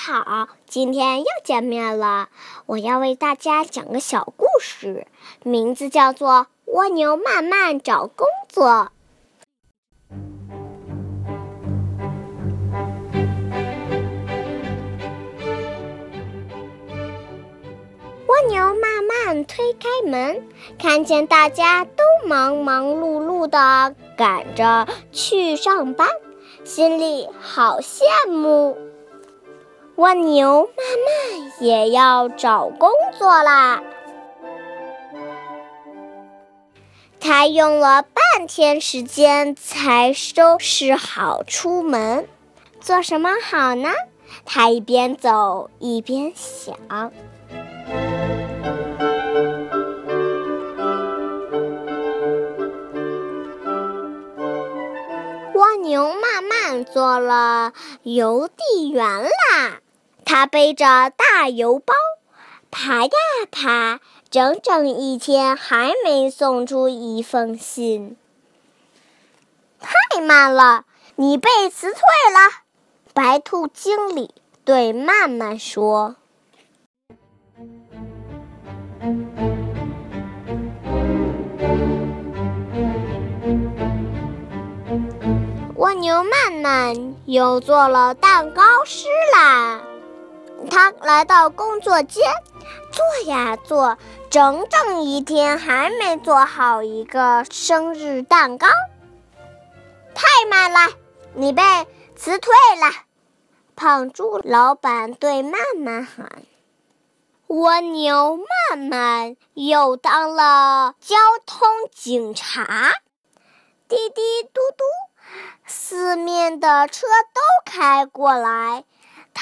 好，今天又见面了。我要为大家讲个小故事，名字叫做《蜗牛慢慢找工作》。蜗牛慢慢推开门，看见大家都忙忙碌碌的赶着去上班，心里好羡慕。蜗牛慢慢也要找工作啦。他用了半天时间才收拾好出门，做什么好呢？他一边走一边想。蜗牛慢慢做了邮递员啦。他背着大邮包，爬呀爬，整整一天还没送出一封信。太慢了，你被辞退了。白兔经理对曼曼说：“蜗牛慢慢又做了蛋糕师啦。”他来到工作间，做呀做，整整一天还没做好一个生日蛋糕。太慢了，你被辞退了。胖猪老板对曼曼喊：“蜗牛慢慢又当了交通警察。”滴滴嘟嘟，四面的车都开过来。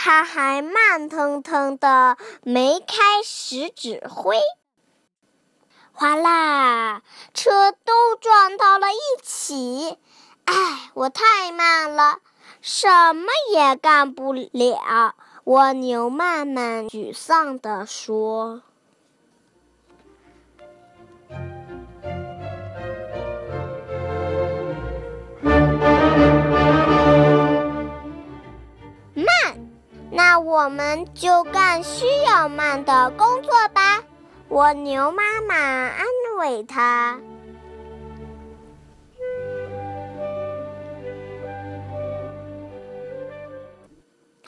他还慢腾腾的没开始指挥，哗啦，车都撞到了一起。哎，我太慢了，什么也干不了。蜗牛慢慢沮丧地说。那我们就干需要慢的工作吧，蜗牛妈妈安慰他。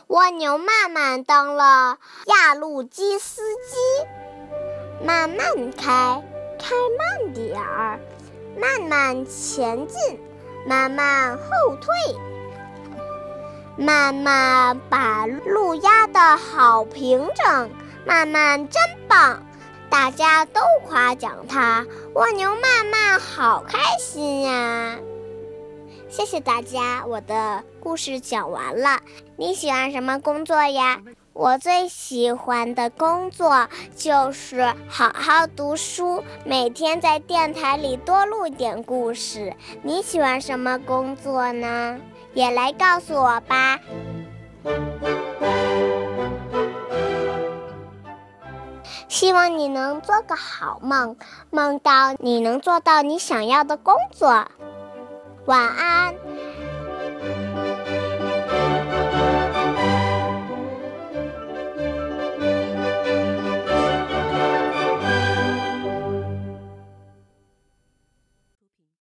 蜗牛慢慢当了压路机司机，慢慢开，开慢点儿，慢慢前进，慢慢后退。慢慢把路压得好平整，慢慢真棒，大家都夸奖他。蜗牛慢慢好开心呀！谢谢大家，我的故事讲完了。你喜欢什么工作呀？我最喜欢的工作就是好好读书，每天在电台里多录点故事。你喜欢什么工作呢？也来告诉我吧。希望你能做个好梦，梦到你能做到你想要的工作。晚安。